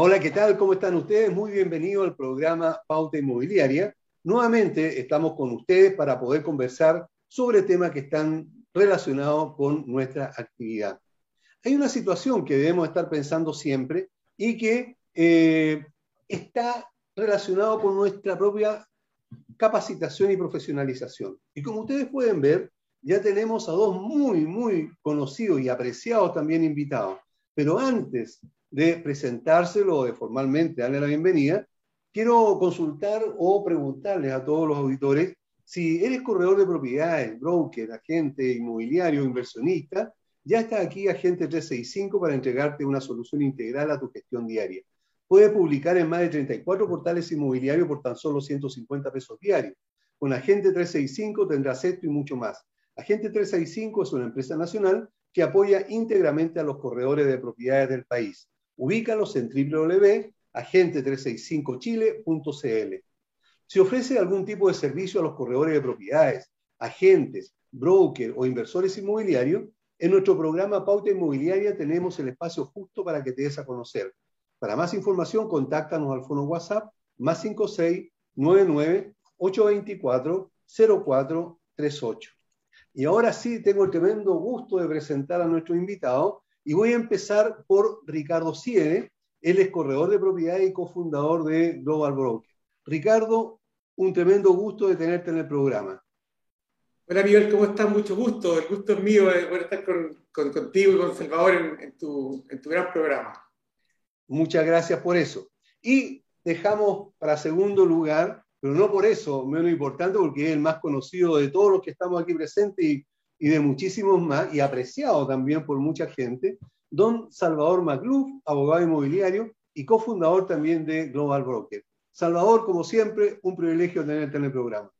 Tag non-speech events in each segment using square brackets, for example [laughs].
Hola, hola, ¿qué tal? ¿Cómo están ustedes? Muy bienvenido al programa Pauta Inmobiliaria. Nuevamente estamos con ustedes para poder conversar sobre temas que están relacionados con nuestra actividad. Hay una situación que debemos estar pensando siempre y que eh, está relacionado con nuestra propia capacitación y profesionalización. Y como ustedes pueden ver, ya tenemos a dos muy, muy conocidos y apreciados también invitados. Pero antes de presentárselo de formalmente darle la bienvenida, quiero consultar o preguntarles a todos los auditores si eres corredor de propiedades, broker, agente inmobiliario, inversionista, ya está aquí Agente 365 para entregarte una solución integral a tu gestión diaria. Puedes publicar en más de 34 portales inmobiliarios por tan solo 150 pesos diarios. Con Agente 365 tendrás esto y mucho más. Agente 365 es una empresa nacional que apoya íntegramente a los corredores de propiedades del país ubícalos en www.agente365chile.cl. Si ofrece algún tipo de servicio a los corredores de propiedades, agentes, brokers o inversores inmobiliarios, en nuestro programa Pauta Inmobiliaria tenemos el espacio justo para que te des a conocer. Para más información, contáctanos al fono WhatsApp más 5699 824 0438. Y ahora sí, tengo el tremendo gusto de presentar a nuestro invitado, y voy a empezar por Ricardo Siede, él es corredor de propiedades y cofundador de Global Broker. Ricardo, un tremendo gusto de tenerte en el programa. Hola Miguel, ¿cómo estás? Mucho gusto. El gusto es mío de poder estar contigo y con Salvador en, tu, en tu gran programa. Muchas gracias por eso. Y dejamos para segundo lugar, pero no por eso menos importante, porque es el más conocido de todos los que estamos aquí presentes y y de muchísimos más, y apreciado también por mucha gente, don Salvador Macluf, abogado inmobiliario y cofundador también de Global Broker. Salvador, como siempre, un privilegio tenerte en el programa.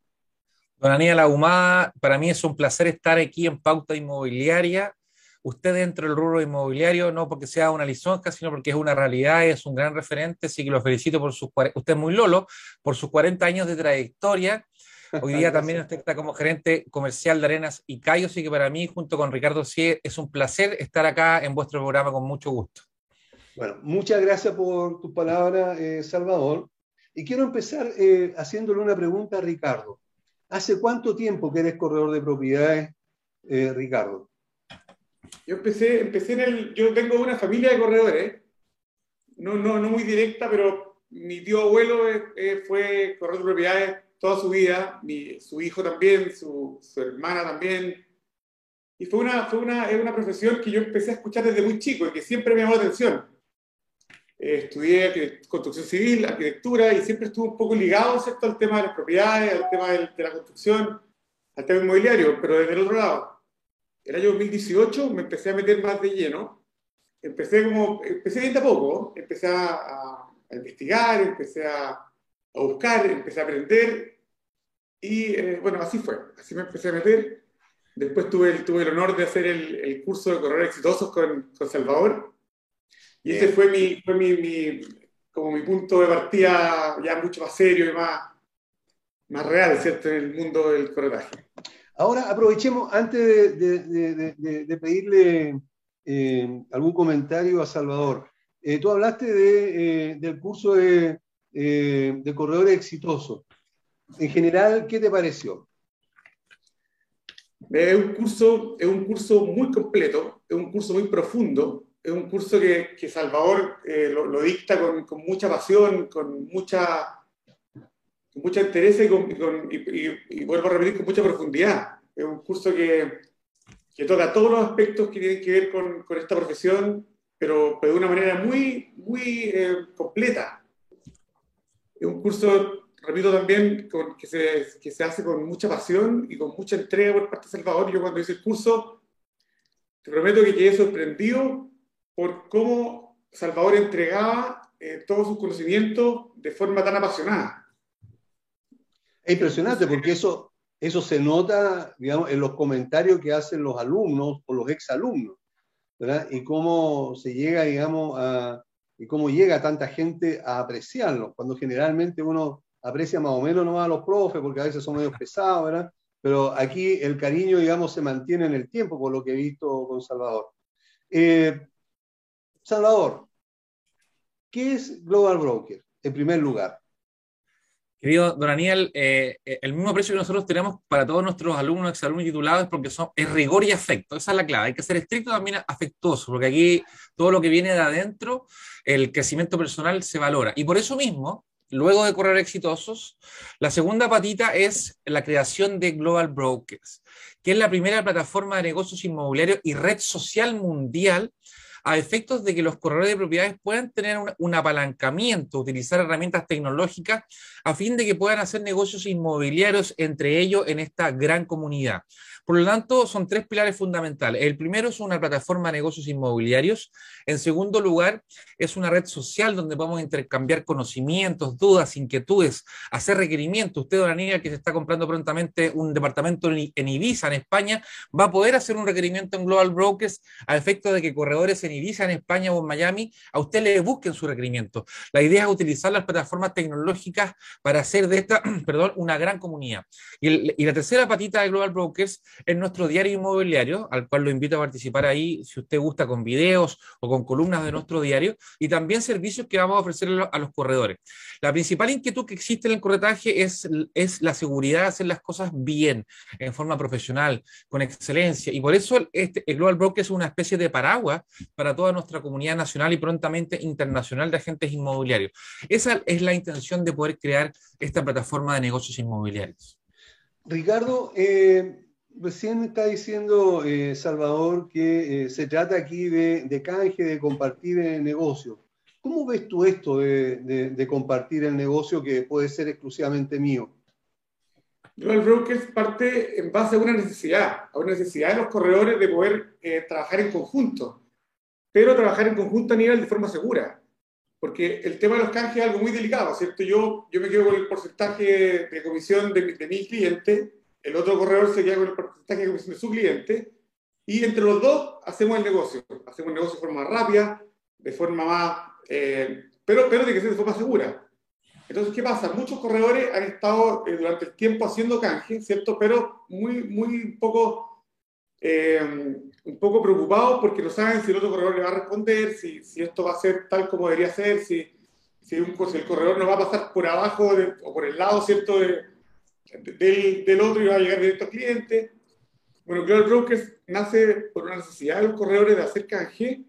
Don Aníbal Ahumada, para mí es un placer estar aquí en Pauta Inmobiliaria. Usted dentro del rubro inmobiliario, no porque sea una lisonja, sino porque es una realidad, es un gran referente, así que lo felicito por sus, usted muy lolo, por sus 40 años de trayectoria Hoy día también está como gerente comercial de Arenas y Cayo, así que para mí, junto con Ricardo Sie, es un placer estar acá en vuestro programa con mucho gusto. Bueno, muchas gracias por tus palabras, eh, Salvador. Y quiero empezar eh, haciéndole una pregunta a Ricardo. ¿Hace cuánto tiempo que eres corredor de propiedades, eh, Ricardo? Yo empecé, empecé en el. Yo tengo una familia de corredores, no, no, no muy directa, pero mi tío abuelo fue corredor de propiedades toda su vida, mi, su hijo también, su, su, hermana también. Y fue una, fue una, una profesión que yo empecé a escuchar desde muy chico y que siempre me llamó la atención. Eh, estudié construcción civil, arquitectura y siempre estuve un poco ligado ¿cierto? al tema de las propiedades, al tema de, de la construcción, al tema inmobiliario, pero desde el otro lado. El año 2018 me empecé a meter más de lleno. Empecé como, empecé bien de poco, empecé a, a investigar, empecé a, a buscar, empecé a aprender y eh, bueno, así fue, así me empecé a meter. Después tuve el, tuve el honor de hacer el, el curso de corredores exitosos con, con, Salvador y ese fue, mi, fue mi, mi, como mi punto de partida ya mucho más serio y más, más real, ¿cierto?, en el mundo del corretaje. Ahora aprovechemos, antes de, de, de, de pedirle eh, algún comentario a Salvador, eh, tú hablaste eh, del curso de eh, de corredores exitosos. En general, ¿qué te pareció? Es un curso, es un curso muy completo, es un curso muy profundo, es un curso que, que Salvador eh, lo, dicta con, mucha pasión, con mucha, mucha interés y, con, vuelvo a repetir, con mucha profundidad. Es un curso que, que toca todos los aspectos que tienen que ver con, con esta profesión, pero, pero, de una manera muy, muy eh, completa. Es un curso, repito también, con, que, se, que se hace con mucha pasión y con mucha entrega por parte de Salvador. Yo cuando hice el curso, te prometo que quedé sorprendido por cómo Salvador entregaba eh, todos sus conocimientos de forma tan apasionada. Es impresionante porque eso, eso se nota, digamos, en los comentarios que hacen los alumnos o los exalumnos, ¿verdad? Y cómo se llega, digamos, a, y cómo llega tanta gente a apreciarlo, cuando generalmente uno aprecia más o menos nomás a los profes, porque a veces son medio pesados, ¿verdad? Pero aquí el cariño, digamos, se mantiene en el tiempo, por lo que he visto con Salvador. Eh, Salvador, ¿qué es Global Broker, en primer lugar? Querido don Daniel, eh, eh, el mismo precio que nosotros tenemos para todos nuestros alumnos, exalumnos titulados, es porque son, es rigor y afecto. Esa es la clave. Hay que ser estricto también afectuoso, porque aquí todo lo que viene de adentro, el crecimiento personal se valora. Y por eso mismo, luego de correr exitosos, la segunda patita es la creación de Global Brokers, que es la primera plataforma de negocios inmobiliarios y red social mundial a efectos de que los corredores de propiedades puedan tener un, apalancamiento, utilizar herramientas tecnológicas a fin de que puedan hacer negocios inmobiliarios entre ellos en esta gran comunidad. Por lo tanto, son tres pilares fundamentales. El primero es una plataforma de negocios inmobiliarios. En segundo lugar, es una red social donde podemos intercambiar conocimientos, dudas, inquietudes, hacer requerimientos. Usted, dona niña que se está comprando prontamente un departamento en Ibiza, en España, va a poder hacer un requerimiento en Global Brokers a efecto de que corredores en Ibiza, en España o en Miami, a usted le busquen su requerimiento. La idea es utilizar las plataformas tecnológicas para hacer de esta, [clears throat] perdón, una gran comunidad. Y, y la tercera patita de Global Brokers en nuestro diario inmobiliario, al cual lo invito a participar ahí, si usted gusta, con videos o con columnas de nuestro diario, y también servicios que vamos a ofrecer a los corredores. La principal inquietud que existe en el corretaje es, es la seguridad de hacer las cosas bien, en forma profesional, con excelencia, y por eso este, el Global Broker es una especie de paraguas para toda nuestra comunidad nacional y prontamente internacional de agentes inmobiliarios. Esa es la intención de poder crear esta plataforma de negocios inmobiliarios. Ricardo, eh, recién está diciendo eh, Salvador que eh, se trata aquí de, canje, de compartir el negocio. ¿Cómo ves tú esto de, compartir el negocio que puede ser exclusivamente mío? Yo creo que es parte en base a una necesidad, a una necesidad de los corredores de poder eh, trabajar en conjunto, pero trabajar en conjunto a nivel de forma segura, porque el tema de los canjes es algo muy delicado, ¿cierto? Yo, yo me quedo con el porcentaje de comisión de, de mi cliente el otro corredor se queda con el porcentaje de comisión de su cliente, y entre los dos hacemos el negocio. Hacemos el negocio de forma rápida, de forma más, eh, pero, pero de que sea de forma segura. Entonces, ¿qué pasa? Muchos corredores han estado eh, durante el tiempo haciendo canje, ¿cierto? Pero muy, muy poco, eh, un poco preocupados porque no saben si el otro corredor le va a responder, si, si esto va a ser tal como debería ser, si, si, un, si el corredor no va a pasar por abajo o por el lado, ¿cierto? De, del, del otro y va a llegar directo al cliente. Bueno, Global Brokers nace por una necesidad de los corredores de hacer canje,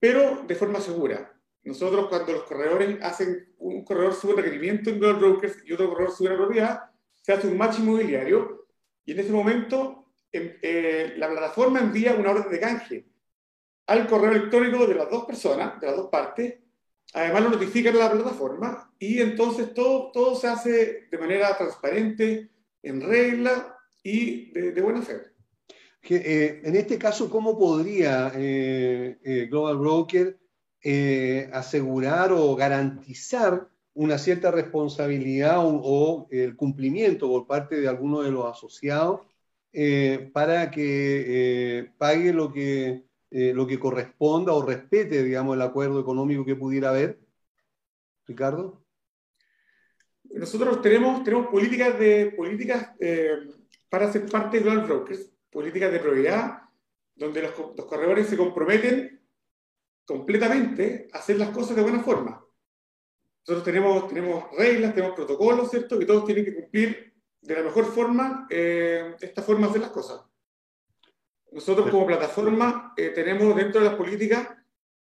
pero de forma segura. Nosotros cuando los corredores hacen, un corredor sube requerimiento en Global Brokers y otro corredor sube una propiedad, se hace un match inmobiliario y en ese momento eh, la plataforma envía una orden de canje al correo electrónico de las dos personas, de las dos partes, Además lo notifican a la plataforma y entonces todo, todo se hace de manera transparente, en regla y de, buena fe. Eh, en este caso, ¿cómo podría eh, eh, Global Broker asegurar o garantizar una cierta responsabilidad o, el cumplimiento por parte de alguno de los asociados para que pague lo que eh, lo que corresponda o respete, digamos, el acuerdo económico que pudiera haber? Ricardo. Nosotros tenemos, tenemos políticas, de, políticas eh, para ser parte de Global Brokers, políticas de propiedad, donde los, los corredores se comprometen completamente a hacer las cosas de buena forma. Nosotros tenemos, tenemos reglas, tenemos protocolos, ¿cierto? Que todos tienen que cumplir de la mejor forma eh, esta forma de hacer las cosas. Nosotros como plataforma eh, tenemos dentro de las políticas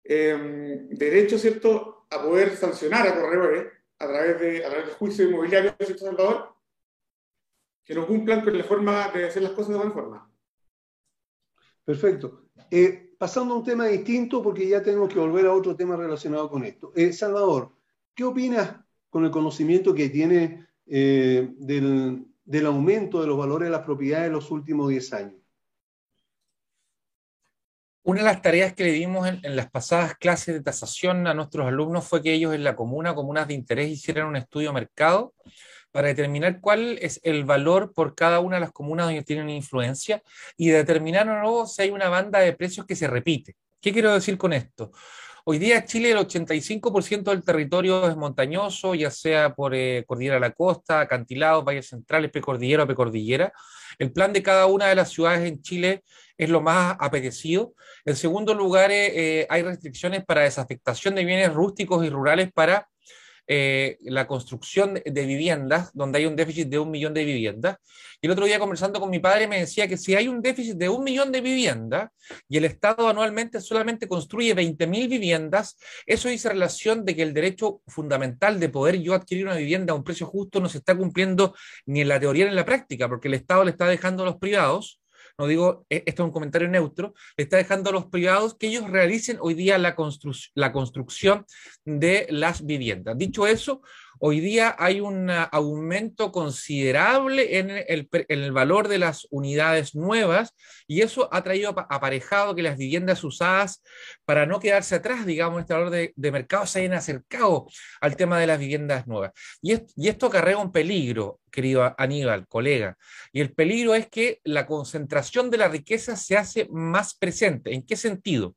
eh, derecho, ¿cierto?, a poder sancionar a corredores a través, de, a través del juicio inmobiliario, ¿cierto, Salvador? Que no cumplan con la forma de hacer las cosas de buena forma. Perfecto. Eh, pasando a un tema distinto, porque ya tenemos que volver a otro tema relacionado con esto. Salvador, ¿qué opinas con el conocimiento que tiene del, del aumento de los valores de las propiedades en los últimos 10 años? Una de las tareas que le dimos en, las pasadas clases de tasación a nuestros alumnos fue que ellos en la comuna, comunas de interés, hicieran un estudio mercado para determinar cuál es el valor por cada una de las comunas donde tienen influencia y determinar o no si hay una banda de precios que se repite. ¿Qué quiero decir con esto? Hoy día Chile el 85% del territorio es montañoso, ya sea por eh, cordillera a la costa, acantilados, valles centrales, precordillera o precordillera. El plan de cada una de las ciudades en Chile es lo más apetecido. En segundo lugar, eh, hay restricciones para desafectación de bienes rústicos y rurales para eh, la construcción de viviendas, donde hay un déficit de un millón de viviendas. Y el otro día conversando con mi padre me decía que si hay un déficit de un millón de viviendas y el Estado anualmente solamente construye 20.000 viviendas, eso dice relación de que el derecho fundamental de poder yo adquirir una vivienda a un precio justo no se está cumpliendo ni en la teoría ni en la práctica, porque el Estado le está dejando a los privados no digo, e, esto es un comentario neutro, le está dejando a los privados que ellos realicen hoy día la, constru la construcción de las viviendas. Dicho eso, Hoy día hay un aumento considerable en el, valor de las unidades nuevas y eso ha traído aparejado que las viviendas usadas, para no quedarse atrás, digamos, este valor de, mercado, se hayan acercado al tema de las viviendas nuevas. Y, y esto acarrea un peligro, querido Aníbal, colega. Y el peligro es que la concentración de la riqueza se hace más presente. ¿En qué sentido?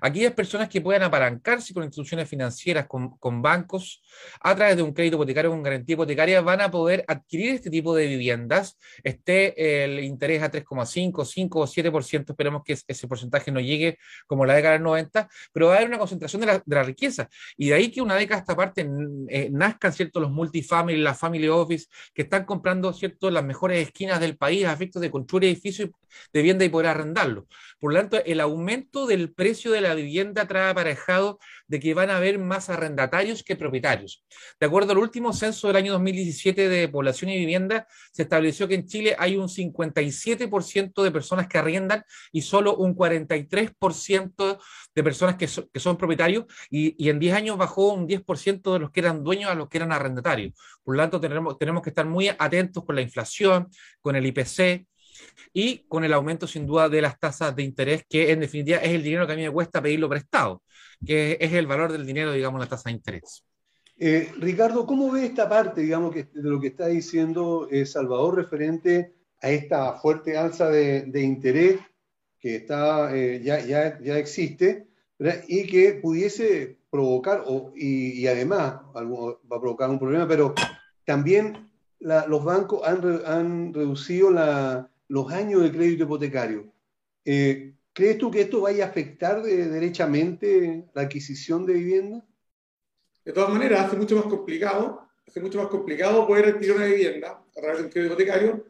Aquellas personas que puedan apalancarse con instituciones financieras, con, con bancos, a través de un crédito hipotecario con garantía hipotecaria van a poder adquirir este tipo de viviendas, esté el interés a 3,5, 5 o 7%, esperemos que ese porcentaje no llegue como la década del 90, pero va a haber una concentración de la, de la riqueza. Y de ahí que una década esta parte eh, nazcan, ¿cierto?, los multifamily, las family office, que están comprando, ¿cierto?, las mejores esquinas del país a efectos de construir edificios de vivienda y poder arrendarlo. Por lo tanto, el aumento del precio de la vivienda trae aparejado de que van a haber más arrendatarios que propietarios. De acuerdo al último censo del año 2017 de población y vivienda, se estableció que en Chile hay un 57% de personas que arriendan y solo un 43% de personas que, son propietarios y, y, en 10 años bajó un 10% de los que eran dueños a los que eran arrendatarios. Por lo tanto, tenemos, tenemos que estar muy atentos con la inflación, con el IPC, y con el aumento sin duda de las tasas de interés, que en definitiva es el dinero que a mí me cuesta pedirlo prestado, que es el valor del dinero, digamos, la tasa de interés. Eh, Ricardo, ¿cómo ve esta parte, digamos, que, de lo que está diciendo eh, Salvador referente a esta fuerte alza de, de interés que está, eh, ya, ya, ya, existe ¿verdad? y que pudiese provocar, o, y, y, además algo, va a provocar un problema, pero también la, los bancos han, han reducido la, los años de crédito hipotecario. Eh, ¿Crees tú que esto vaya a afectar de, derechamente la adquisición de vivienda? De todas maneras, hace mucho más complicado, hace mucho más complicado poder adquirir una vivienda a través de un crédito hipotecario,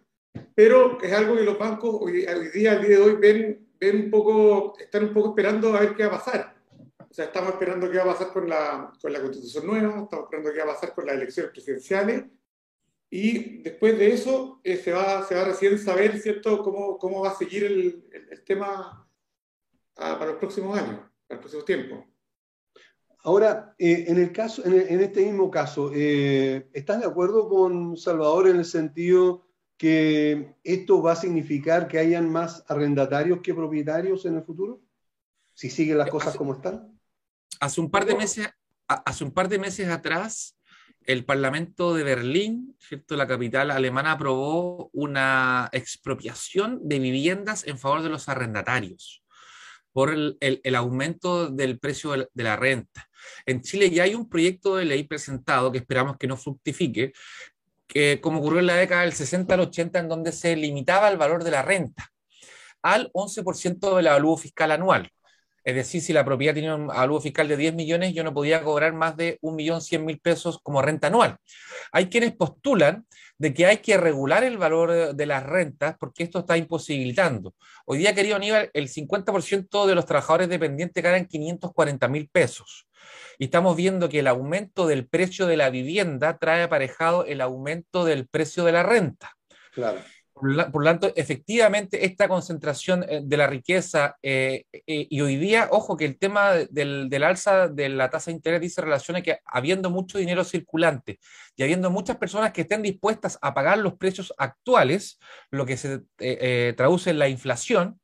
pero es algo que los bancos hoy, hoy día, al día de hoy, ven, ven un poco, están un poco esperando a ver qué va a pasar. O sea, estamos esperando qué va a pasar con la, con la constitución nueva, estamos esperando qué va a pasar con las elecciones presidenciales y después de eso eh, se, va, se va a recién saber, ¿cierto?, cómo, cómo va a seguir el, el, el tema a, para los próximos años, para los próximos tiempos. Ahora, eh, en, el caso, en, en, este mismo caso, eh, ¿estás de acuerdo con Salvador en el sentido que esto va a significar que hayan más arrendatarios que propietarios en el futuro? Si siguen las cosas hace, como están. Hace un par de meses, hace un par de meses atrás, el Parlamento de Berlín, ¿cierto? la capital alemana, aprobó una expropiación de viviendas en favor de los arrendatarios por el, el, aumento del precio de la renta. En Chile ya hay un proyecto de ley presentado que esperamos que no fructifique, que como ocurrió en la década del 60 al 80, en donde se limitaba el valor de la renta al 11% del avalúo fiscal anual. Es decir, si la propiedad tenía un avalúo fiscal de 10 millones, yo no podía cobrar más de 1.100.000 pesos como renta anual. Hay quienes postulan de que hay que regular el valor de las rentas porque esto está imposibilitando. Hoy día, querido Aníbal, el 50% de los trabajadores dependientes ganan 540.000 pesos. Y estamos viendo que el aumento del precio de la vivienda trae aparejado el aumento del precio de la renta. Claro. Por, lo tanto, efectivamente, esta concentración eh, de la riqueza eh, eh, y hoy día, ojo, que el tema del, alza de la tasa de interés dice relaciona que habiendo mucho dinero circulante y habiendo muchas personas que estén dispuestas a pagar los precios actuales, lo que se traduce en la inflación,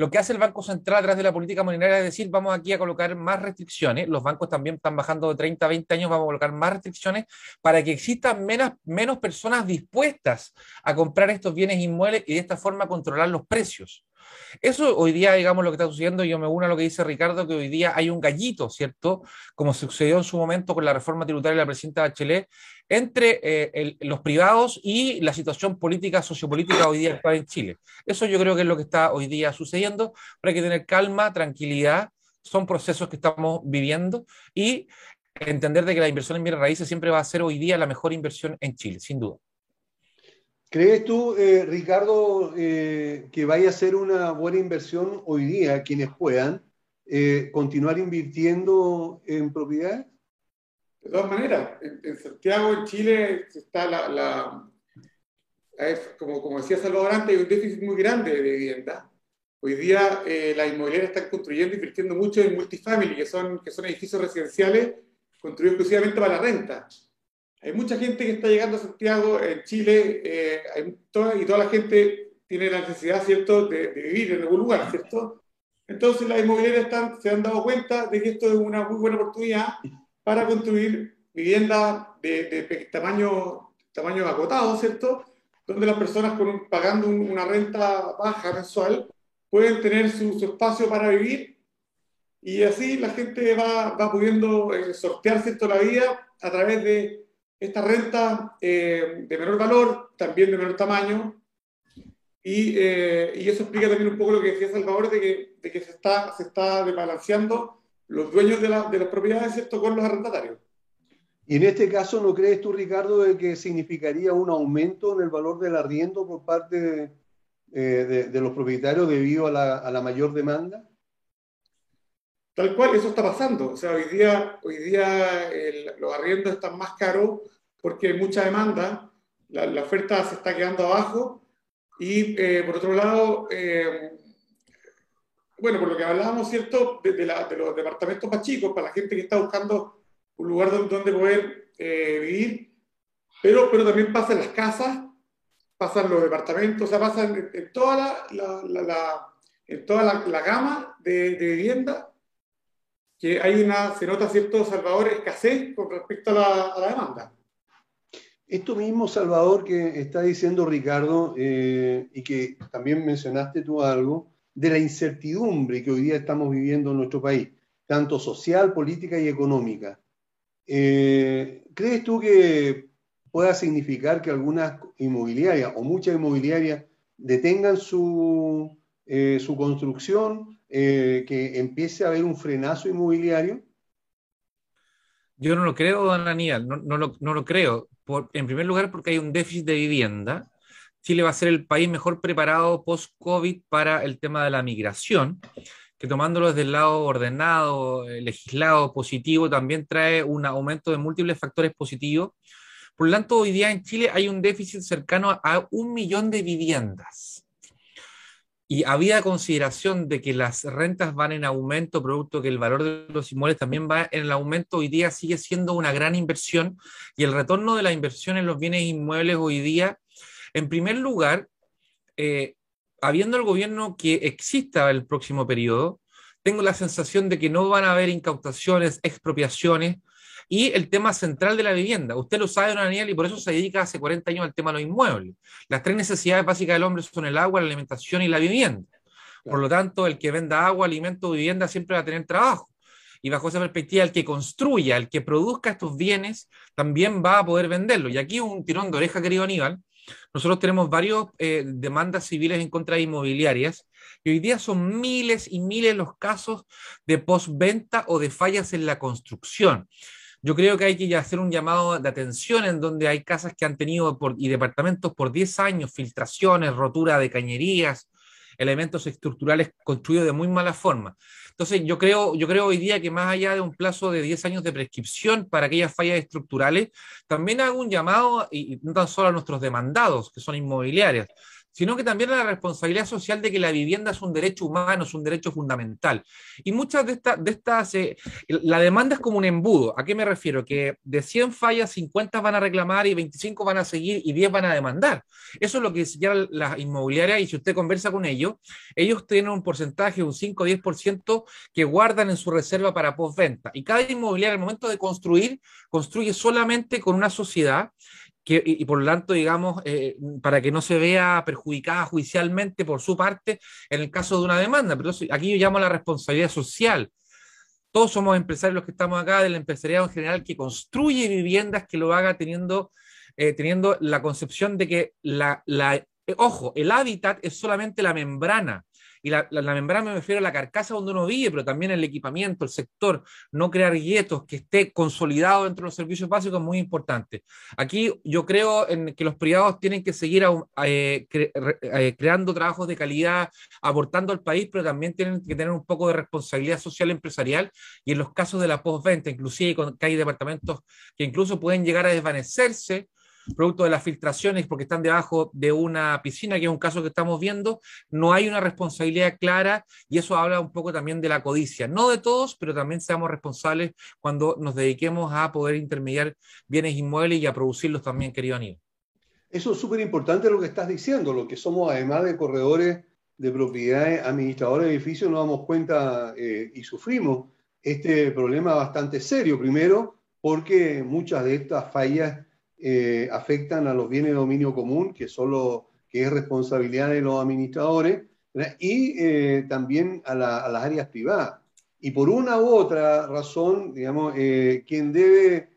Lo que hace el Banco Central a través de la política monetaria es decir, vamos aquí a colocar más restricciones, los bancos también están bajando de 30 a 20 años, vamos a colocar más restricciones para que existan menos, menos personas dispuestas a comprar estos bienes inmuebles y de esta forma controlar los precios. Eso hoy día, digamos, lo que está sucediendo, yo me uno a lo que dice Ricardo, que hoy día hay un gallito, ¿cierto? Como sucedió en su momento con la reforma tributaria de la presidenta Bachelet, entre eh, los privados y la situación política, sociopolítica hoy día en Chile. Eso yo creo que es lo que está hoy día sucediendo, pero hay que tener calma, tranquilidad, son procesos que estamos viviendo y entender de que la inversión en bienes raíces siempre va a ser hoy día la mejor inversión en Chile, sin duda. ¿Crees tú, eh, Ricardo, eh, que vaya a ser una buena inversión hoy día quienes puedan continuar invirtiendo en propiedades? De todas maneras, en, Santiago, en Chile, está la, como, como decía Salvador antes, hay un déficit muy grande de vivienda. Hoy día las inmobiliarias están construyendo, invirtiendo mucho en multifamily, que son, que son edificios residenciales construidos exclusivamente para la renta. Hay mucha gente que está llegando a Santiago, en Chile, eh, hay toda, y toda la gente tiene la necesidad, ¿cierto?, de, vivir en algún lugar, ¿cierto? Entonces las inmobiliarias están, se han dado cuenta de que esto es una muy buena oportunidad para construir viviendas de, tamaño, tamaño acotado, ¿cierto? Donde las personas con pagando una renta baja mensual pueden tener su, espacio para vivir y así la gente va, va pudiendo eh, sortear, ¿cierto?, la vida a través de esta renta eh, de menor valor, también de menor tamaño, y, eh, y, eso explica también un poco lo que decía Salvador, de que, de que se, está, se está desbalanceando los dueños de, de las propiedades ¿cierto? con los arrendatarios. Y en este caso, ¿no crees tú, Ricardo, de que significaría un aumento en el valor del arriendo por parte de, eh, de, los propietarios debido a la, a la mayor demanda? Tal cual, eso está pasando. O sea, hoy día, hoy día los arriendos están más caros porque hay mucha demanda, la, oferta se está quedando abajo y eh, por otro lado, eh, bueno, por lo que hablábamos, ¿cierto? De, los departamentos más chicos, para la gente que está buscando un lugar donde, poder eh, vivir, pero, pero también pasa en las casas, pasan los departamentos, o sea, pasan en, toda la, en toda la, gama de, de vivienda que hay una, se nota cierto, Salvador, escasez con respecto a la, demanda. Esto mismo, Salvador, que está diciendo Ricardo, eh, y que también mencionaste tú algo, de la incertidumbre que hoy día estamos viviendo en nuestro país, tanto social, política y económica. Eh, ¿Crees tú que pueda significar que algunas inmobiliarias o muchas inmobiliarias detengan su, eh, su construcción eh, que empiece a haber un frenazo inmobiliario? Yo no lo creo, don Aníbal, no, no, lo, no lo, creo. Por, en primer lugar, porque hay un déficit de vivienda. Chile va a ser el país mejor preparado post-COVID para el tema de la migración, que tomándolo desde el lado ordenado, eh, legislado, positivo, también trae un aumento de múltiples factores positivos. Por lo tanto, hoy día en Chile hay un déficit cercano a un millón de viviendas y había consideración de que las rentas van en aumento, producto que el valor de los inmuebles también va en el aumento, hoy día sigue siendo una gran inversión y el retorno de la inversión en los bienes inmuebles hoy día, en primer lugar, eh, habiendo el gobierno que exista el próximo periodo, tengo la sensación de que no van a haber incautaciones, expropiaciones, y el tema central de la vivienda. Usted lo sabe, don Daniel, y por eso se dedica hace 40 años al tema de los inmuebles. Las tres necesidades básicas del hombre son el agua, la alimentación y la vivienda. Por lo tanto, el que venda agua, alimento, vivienda siempre va a tener trabajo. Y bajo esa perspectiva, el que construya, el que produzca estos bienes, también va a poder venderlo. Y aquí un tirón de oreja, querido Aníbal. Nosotros tenemos varias eh, demandas civiles en contra de inmobiliarias y hoy día son miles y miles los casos de postventa o de fallas en la construcción. Yo creo que hay que hacer un llamado de atención en donde hay casas que han tenido y departamentos por 10 años, filtraciones, rotura de cañerías, elementos estructurales construidos de muy mala forma. Entonces, yo creo, yo creo hoy día que más allá de un plazo de 10 años de prescripción para aquellas fallas estructurales, también hago un llamado, y no tan solo a nuestros demandados, que son inmobiliarias, sino que también la responsabilidad social de que la vivienda es un derecho humano, es un derecho fundamental. Y muchas de, estas, de estas eh, la demanda es como un embudo. ¿A qué me refiero? Que de 100 fallas, 50 van a reclamar y 25 van a seguir y 10 van a demandar. Eso es lo que señala la inmobiliaria y si usted conversa con ellos, ellos tienen un porcentaje, un 5 o 10% que guardan en su reserva para postventa. Y cada inmobiliaria al momento de construir, construye solamente con una sociedad y, por lo tanto, digamos, eh, para que no se vea perjudicada judicialmente por su parte en el caso de una demanda. Pero aquí yo llamo la responsabilidad social. Todos somos empresarios los que estamos acá, del empresariado en general, que construye viviendas que lo haga teniendo, eh, teniendo la concepción de que la, la, eh, ojo, el hábitat es solamente la membrana y la, membrana me refiero a la carcasa donde uno vive, pero también el equipamiento, el sector, no crear guetos, que esté consolidado dentro de los servicios básicos es muy importante. Aquí yo creo en que los privados tienen que seguir eh, eh, creando trabajos de calidad, aportando al país, pero también tienen que tener un poco de responsabilidad social empresarial y en los casos de la postventa, inclusive que hay departamentos que incluso pueden llegar a desvanecerse producto de las filtraciones porque están debajo de una piscina, que es un caso que estamos viendo, no hay una responsabilidad clara y eso habla un poco también de la codicia. No de todos, pero también seamos responsables cuando nos dediquemos a poder intermediar bienes inmuebles y a producirlos también, querido Aníbal. Eso es súper importante lo que estás diciendo, lo que somos además de corredores de propiedades, administradores de edificios, nos damos cuenta eh, y sufrimos este problema bastante serio. Primero, porque muchas de estas fallas eh, afectan a los bienes de dominio común, que, solo, que es responsabilidad de los administradores, y eh, también a, las áreas privadas. Y por una u otra razón, digamos, eh, quien debe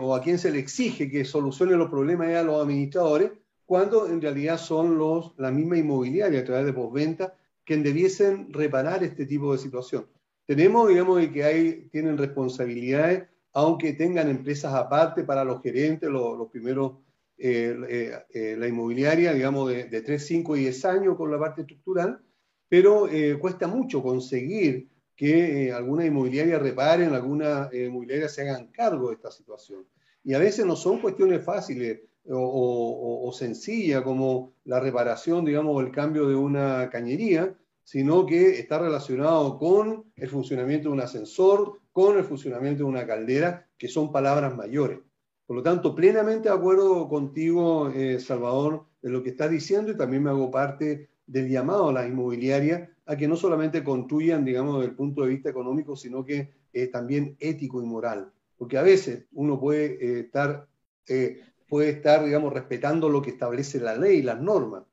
o a quien se le exige que solucione los problemas es a los administradores, cuando en realidad son los, la misma inmobiliaria a través de postventa quien debiesen reparar este tipo de situación. Tenemos, digamos, que hay, tienen responsabilidades aunque tengan empresas aparte para los gerentes, los, primeros, eh, eh, eh, la inmobiliaria, digamos, de, de, 3, 5 y 10 años con la parte estructural, pero cuesta mucho conseguir que alguna inmobiliaria reparen, alguna inmobiliaria se hagan cargo de esta situación. Y a veces no son cuestiones fáciles o, o sencillas como la reparación, digamos, o el cambio de una cañería, sino que está relacionado con el funcionamiento de un ascensor, con el funcionamiento de una caldera, que son palabras mayores. Por lo tanto, plenamente de acuerdo contigo, eh, Salvador, de lo que estás diciendo y también me hago parte del llamado a las inmobiliarias a que no solamente construyan, digamos, desde el punto de vista económico, sino que eh, también ético y moral. Porque a veces uno puede eh, estar, puede estar, digamos, respetando lo que establece la ley, las normas,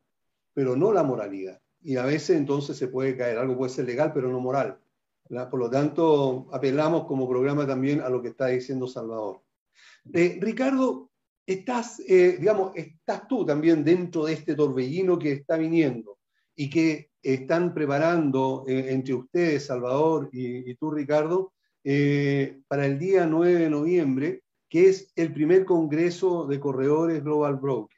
pero no la moralidad y a veces entonces se puede caer. Algo puede ser legal, pero no moral. Por lo tanto, apelamos como programa también a lo que está diciendo Salvador. Eh, Ricardo, estás, eh, digamos, estás tú también dentro de este torbellino que está viniendo y que están preparando eh, entre ustedes, Salvador y, y tú, Ricardo, para el día 9 de noviembre, que es el primer congreso de corredores Global Broker.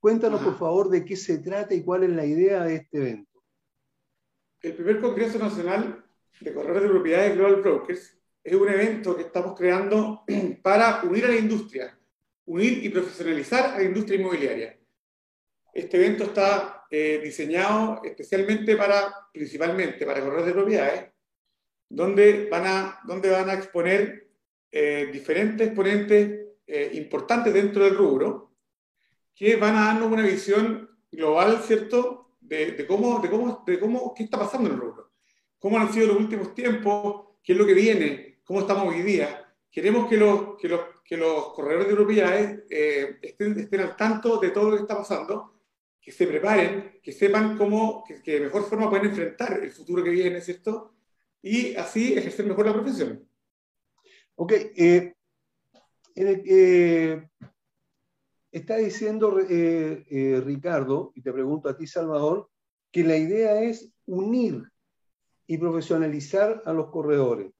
Cuéntanos, por favor, de qué se trata y cuál es la idea de este evento. El primer Congreso Nacional de Corredores de Propiedades Global Brokers es un evento que estamos creando [clears throat] para unir a la industria, unir y profesionalizar a la industria inmobiliaria. Este evento está eh, diseñado especialmente para, principalmente para corredores de propiedades, donde van a, donde van a exponer eh, diferentes ponentes eh, importantes dentro del rubro, que van a darnos una visión global, ¿cierto?, de, cómo, de, cómo, de cómo, qué está pasando en el rubro, cómo han sido los últimos tiempos, qué es lo que viene, cómo estamos hoy día. Queremos que los, que los, que los corredores de propiedades eh, estén, estén al tanto de todo lo que está pasando, que se preparen, que sepan cómo, que, de mejor forma pueden enfrentar el futuro que viene, ¿cierto? Y así ejercer mejor la profesión. Ok, eh, eh, está diciendo eh, eh, Ricardo, y te pregunto a ti, Salvador, que la idea es unir y profesionalizar a los corredores.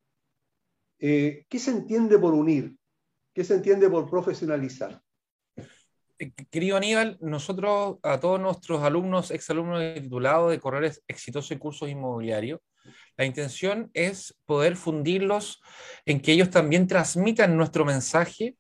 Eh, ¿Qué se entiende por unir? ¿Qué se entiende por profesionalizar? Querido Aníbal, nosotros a todos nuestros alumnos, exalumnos titulados de corredores exitosos en cursos inmobiliarios, la intención es poder fundirlos en que ellos también transmitan nuestro mensaje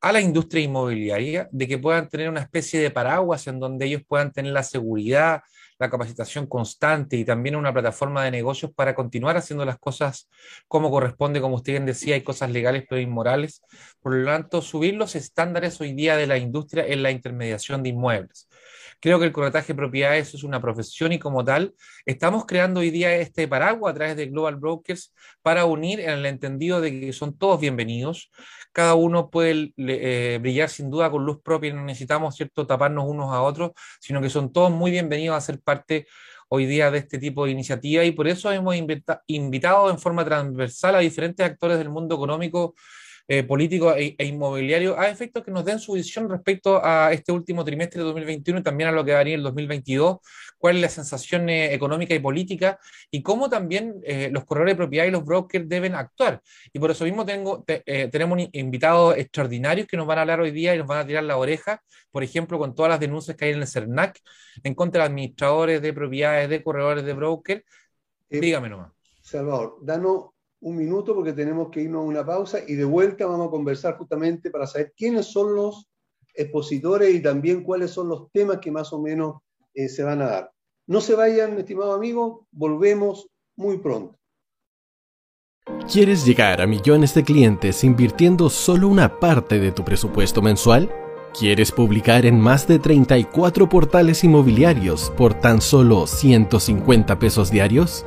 a la industria inmobiliaria de que puedan tener una especie de paraguas en donde ellos puedan tener la seguridad, la capacitación constante y también una plataforma de negocios para continuar haciendo las cosas como corresponde, como usted bien decía, hay cosas legales pero inmorales. Por lo tanto, subir los estándares hoy día de la industria en la intermediación de inmuebles. Creo que el corretaje de propiedades es una profesión y como tal, estamos creando hoy día este paraguas a través de Global Brokers para unir en el entendido de que son todos bienvenidos. Cada uno puede eh, brillar sin duda con luz propia, no necesitamos cierto taparnos unos a otros, sino que son todos muy bienvenidos a ser parte hoy día de este tipo de iniciativa y por eso hemos invitado en forma transversal a diferentes actores del mundo económico eh, político e, e, inmobiliario a efectos que nos den su visión respecto a este último trimestre de 2021 y también a lo que va a venir el 2022, cuál es la sensación eh, económica y política y cómo también eh, los corredores de propiedad y los brokers deben actuar. Y por eso mismo tengo, tenemos invitados extraordinarios que nos van a hablar hoy día y nos van a tirar la oreja, por ejemplo, con todas las denuncias que hay en el CERNAC en contra de administradores de propiedades, de corredores de brokers. Dígame nomás. Salvador, danos un minuto porque tenemos que irnos a una pausa y de vuelta vamos a conversar justamente para saber quiénes son los expositores y también cuáles son los temas que más o menos eh, se van a dar. No se vayan, estimado amigo, volvemos muy pronto. ¿Quieres llegar a millones de clientes invirtiendo solo una parte de tu presupuesto mensual? ¿Quieres publicar en más de 34 portales inmobiliarios por tan solo 150 pesos diarios?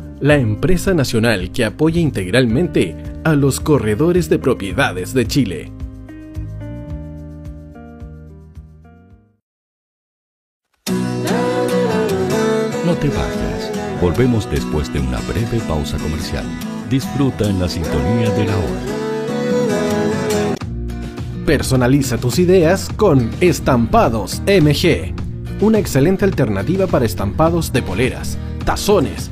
la empresa nacional que apoya integralmente a los corredores de propiedades de Chile. No te vayas. Volvemos después de una breve pausa comercial. Disfruta en la sintonía de la hora. Personaliza tus ideas con Estampados MG, una excelente alternativa para estampados de poleras, tazones,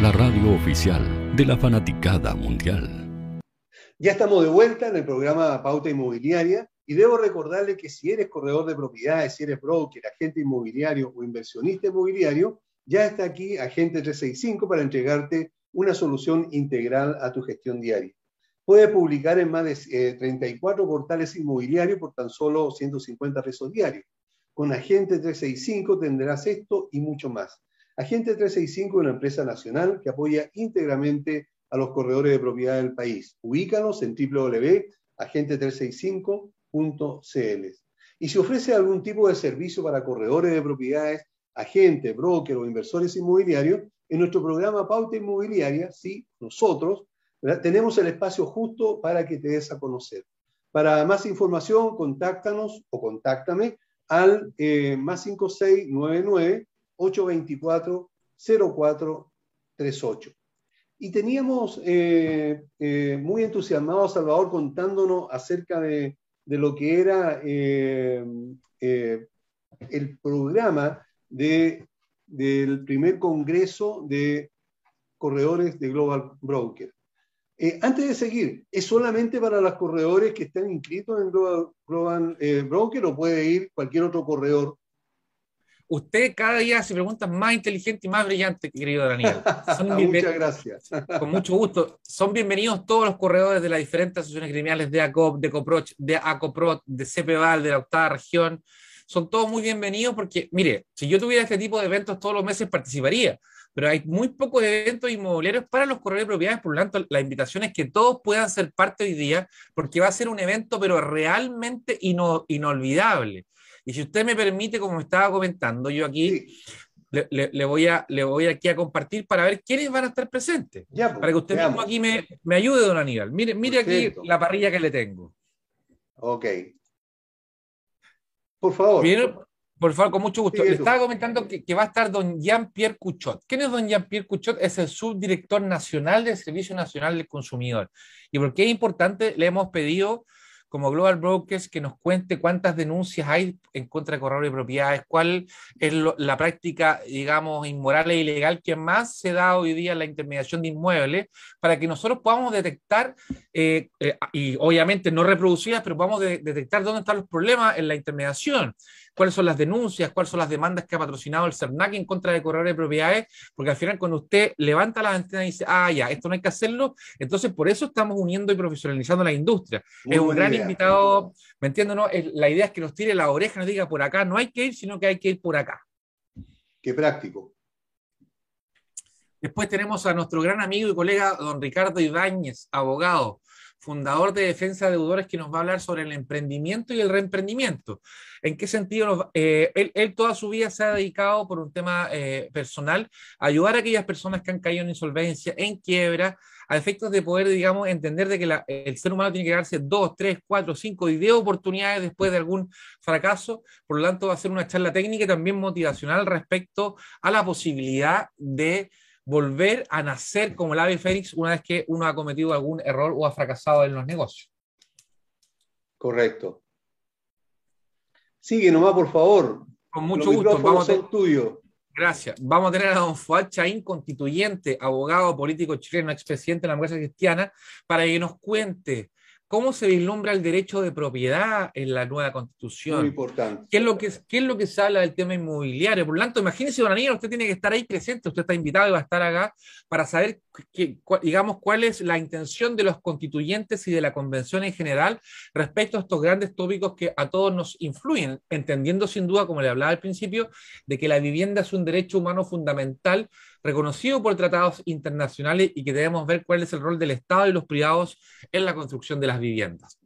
la radio oficial de la fanaticada mundial. Ya estamos de vuelta en el programa Pauta Inmobiliaria y debo recordarle que si eres corredor de propiedades, si eres broker, agente inmobiliario o inversionista inmobiliario, ya está aquí Agente 365 para entregarte una solución integral a tu gestión diaria. Puedes publicar en más de eh, 34 portales inmobiliarios por tan solo 150 pesos diarios. Con Agente 365 tendrás esto y mucho más. Agente 365 es una empresa nacional que apoya íntegramente a los corredores de propiedad del país. Ubícanos en www.agente365.cl. Y si ofrece algún tipo de servicio para corredores de propiedades, agentes, broker o inversores inmobiliarios, en nuestro programa Pauta Inmobiliaria, sí, nosotros, tenemos el espacio justo para que te des a conocer. Para más información, contáctanos o contáctame al eh, más 5699 824-0438. Y teníamos eh, eh, muy entusiasmado a Salvador contándonos acerca de, de lo que era eh, el programa de, del primer congreso de corredores de Global Broker. antes de seguir, ¿es solamente para los corredores que están inscritos en Global, Global Broker o puede ir cualquier otro corredor Usted cada día se pregunta más inteligente y más brillante, querido Daniel. [laughs] Muchas gracias. Con mucho gusto. Son bienvenidos todos los corredores de las diferentes asociaciones criminales de ACOP, de COPROCH, de ACOPROT, de CPVAL, de la octava región. Son todos muy bienvenidos porque, mire, si yo tuviera este tipo de eventos todos los meses participaría, pero hay muy pocos eventos inmobiliarios para los corredores de propiedades, por lo tanto, la invitación es que todos puedan ser parte hoy día, porque va a ser un evento, pero realmente inolvidable. Y si usted me permite, como me estaba comentando, yo aquí le, voy a, le voy aquí a compartir para ver quiénes van a estar presentes. Pues, para que usted mismo aquí me, me, ayude, don Aníbal. Mire, mire aquí la parrilla que le tengo. Ok. Por favor. por favor, con mucho gusto. Le estaba comentando que, que, va a estar don Jean-Pierre Cuchot. ¿Quién es don Jean-Pierre Cuchot? Es el subdirector nacional del Servicio Nacional del Consumidor. Y porque es importante, le hemos pedido como Global Brokers que nos cuente cuántas denuncias hay en contra de corredores de propiedades, cuál es la práctica, digamos, inmoral e ilegal que más se da hoy día en la intermediación de inmuebles, para que nosotros podamos detectar, eh, eh, y obviamente no reproducirlas, pero podamos detectar dónde están los problemas en la intermediación cuáles son las denuncias, cuáles son las demandas que ha patrocinado el CERNAC en contra de corredores de propiedades, porque al final cuando usted levanta la antena y dice, ah, ya, esto no hay que hacerlo, entonces por eso estamos uniendo y profesionalizando la industria. es un gran invitado, ¿me entiendo? No? La idea es que nos tire la oreja, nos diga por acá, no hay que ir, sino que hay que ir por acá. Qué práctico. Después tenemos a nuestro gran amigo y colega, don Ricardo Ibáñez, abogado, fundador de Defensa de Deudores, que nos va a hablar sobre el emprendimiento y el reemprendimiento. ¿En qué sentido? Eh, él, toda su vida se ha dedicado por un tema eh, personal a ayudar a aquellas personas que han caído en insolvencia, en quiebra, a efectos de poder, digamos, entender de que el ser humano tiene que darse dos, tres, cuatro, cinco y diez oportunidades después de algún fracaso. Por lo tanto, va a ser una charla técnica y también motivacional respecto a la posibilidad de volver a nacer como el ave fénix una vez que uno ha cometido algún error o ha fracasado en los negocios. Correcto. Sigue nomás, por favor. Con mucho gusto. Vamos a tuyo. Gracias. Vamos a tener a don Fuad Chaín, constituyente, abogado político chileno, expresidente de la democracia cristiana, para que nos cuente ¿Cómo se vislumbra el derecho de propiedad en la nueva constitución? Muy importante. ¿Qué es lo que, qué es lo que se habla del tema inmobiliario? Por lo tanto, imagínese, don Aníbal, usted tiene que estar ahí presente, usted está invitado y va a estar acá para saber, digamos, cuál es la intención de los constituyentes y de la convención en general respecto a estos grandes tópicos que a todos nos influyen, entendiendo sin duda, como le hablaba al principio, de que la vivienda es un derecho humano fundamental reconocido por tratados internacionales y que debemos ver cuál es el rol del Estado y los privados en la construcción de las viviendas.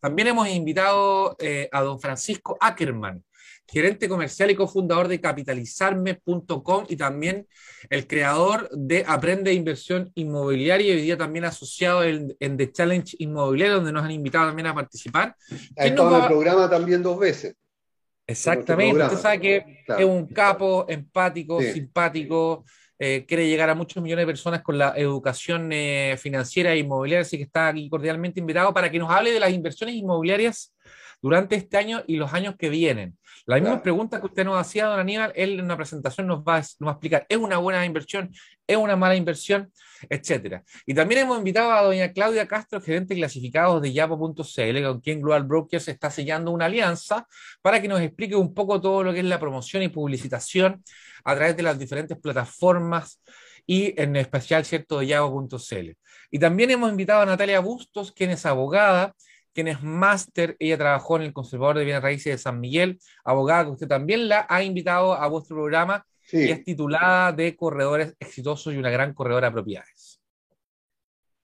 También hemos invitado eh, a don Francisco Ackerman, gerente comercial y cofundador de capitalizarme.com y también el creador de Aprende Inversión Inmobiliaria y hoy día también asociado en, The Challenge Inmobiliario, donde nos han invitado también a participar. Ha estado en el programa también dos veces. Exactamente, usted sabe que es un capo, empático, simpático, eh, quiere llegar a muchos millones de personas con la educación eh, financiera e inmobiliaria, así que está aquí cordialmente invitado para que nos hable de las inversiones inmobiliarias durante este año y los años que vienen. Las mismas preguntas que usted nos hacía, don Aníbal, él en una presentación nos va, nos va a explicar, ¿es una buena inversión? ¿Es una mala inversión? Etcétera. Y también hemos invitado a doña Claudia Castro, gerente clasificado de Yapo.cl, con quien Global Brokers está sellando una alianza para que nos explique un poco todo lo que es la promoción y publicitación a través de las diferentes plataformas y en especial, ¿cierto?, de Yapo.cl. Y también hemos invitado a Natalia Bustos, quien es abogada quien es máster, ella trabajó en el Conservador de Bienes Raíces de San Miguel, abogada que usted también la ha invitado a vuestro programa y es titulada de Corredores Exitosos y una gran corredora de propiedades.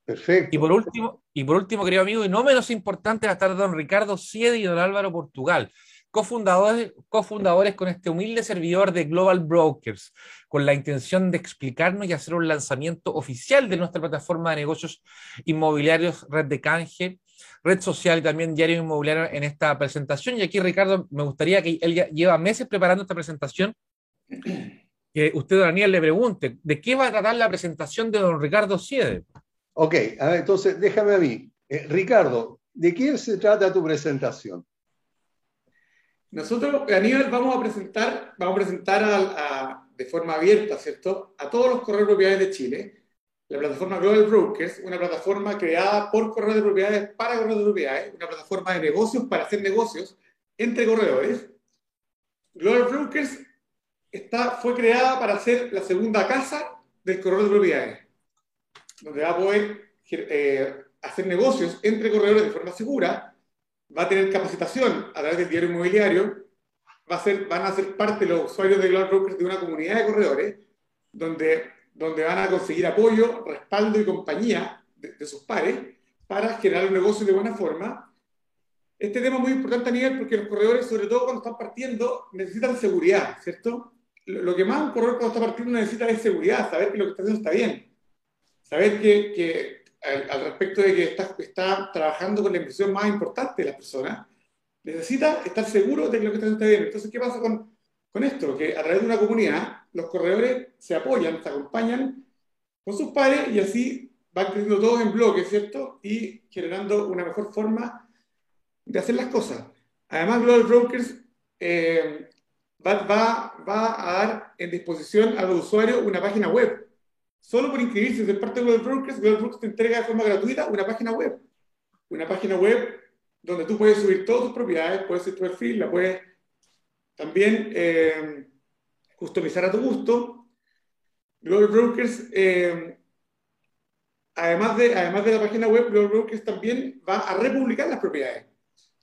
Perfecto. Y por último, y por último, querido amigo, y no menos importante, va a estar don Ricardo Siede y don Álvaro Portugal, cofundadores, cofundadores con este humilde servidor de Global Brokers, con la intención de explicarnos y hacer un lanzamiento oficial de nuestra plataforma de negocios inmobiliarios Red de Canje, red social y también diario inmobiliario en esta presentación. Y aquí, Ricardo, me gustaría que él lleva meses preparando esta presentación. [clears throat] Que usted, Daniel, le pregunte, ¿de qué va a tratar la presentación de don Ricardo Siede? Ok, entonces déjame a mí. Eh, Ricardo, ¿de qué se trata tu presentación? Nosotros, Aníbal, vamos a presentar, vamos a presentar de forma abierta, ¿cierto?, a todos los correos de propiedades de Chile la plataforma Global Brokers, una plataforma creada por corredores de propiedades para corredores de propiedades, una plataforma de negocios para hacer negocios entre corredores. Global Brokers fue creada para ser la segunda casa del corredor de propiedades, donde va a poder eh, hacer negocios entre corredores de forma segura, va a tener capacitación a través del diario inmobiliario, va a ser, van a ser parte los usuarios de Global Brokers de una comunidad de corredores, donde, donde van a conseguir apoyo, respaldo y compañía de, sus pares para generar un negocio de buena forma. Este tema es muy importante a nivel porque los corredores, sobre todo cuando están partiendo, necesitan seguridad, ¿cierto? Lo, que más un corredor cuando está partiendo necesita es seguridad, saber que lo que está haciendo está bien, saber que, al, respecto de que está, está trabajando con la inversión más importante de la persona, necesita estar seguro de que lo que está haciendo está bien. Entonces, ¿qué pasa con, con esto? Que a través de una comunidad, los corredores se apoyan, se acompañan con sus pares y así van creciendo todos en bloque, ¿cierto? Y generando una mejor forma de hacer las cosas. Además, Global Brokers eh, va, va, va, a dar en disposición a los usuarios una página web. Solo por inscribirse de parte de Global Brokers, Global Brokers te entrega de forma gratuita una página web. Una página web donde tú puedes subir todas tus propiedades, puedes hacer tu perfil, la puedes también eh, customizar a tu gusto. Global Brokers eh, además de, además de la página web, Global Brokers también va a republicar las propiedades.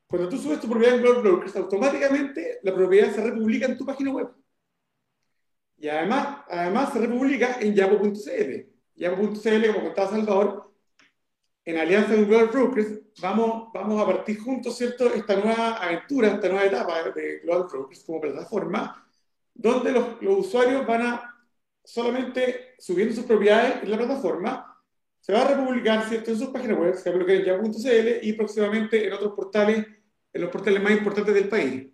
Cuando tú subes tu propiedad en Global Brokers, automáticamente la propiedad se republica en tu página web. Y además, además se republica en yapo.cl. Yapo.cl, como contaba Salvador, en alianza con Global Brokers, vamos, vamos a partir juntos, ¿cierto?, esta nueva aventura, esta nueva etapa de Global Brokers como plataforma, donde los, los usuarios van a solamente subiendo sus propiedades en la plataforma, se va a republicar ¿cierto? en sus páginas web, se a bloquear en ya.cl y próximamente en otros portales, en los portales más importantes del país.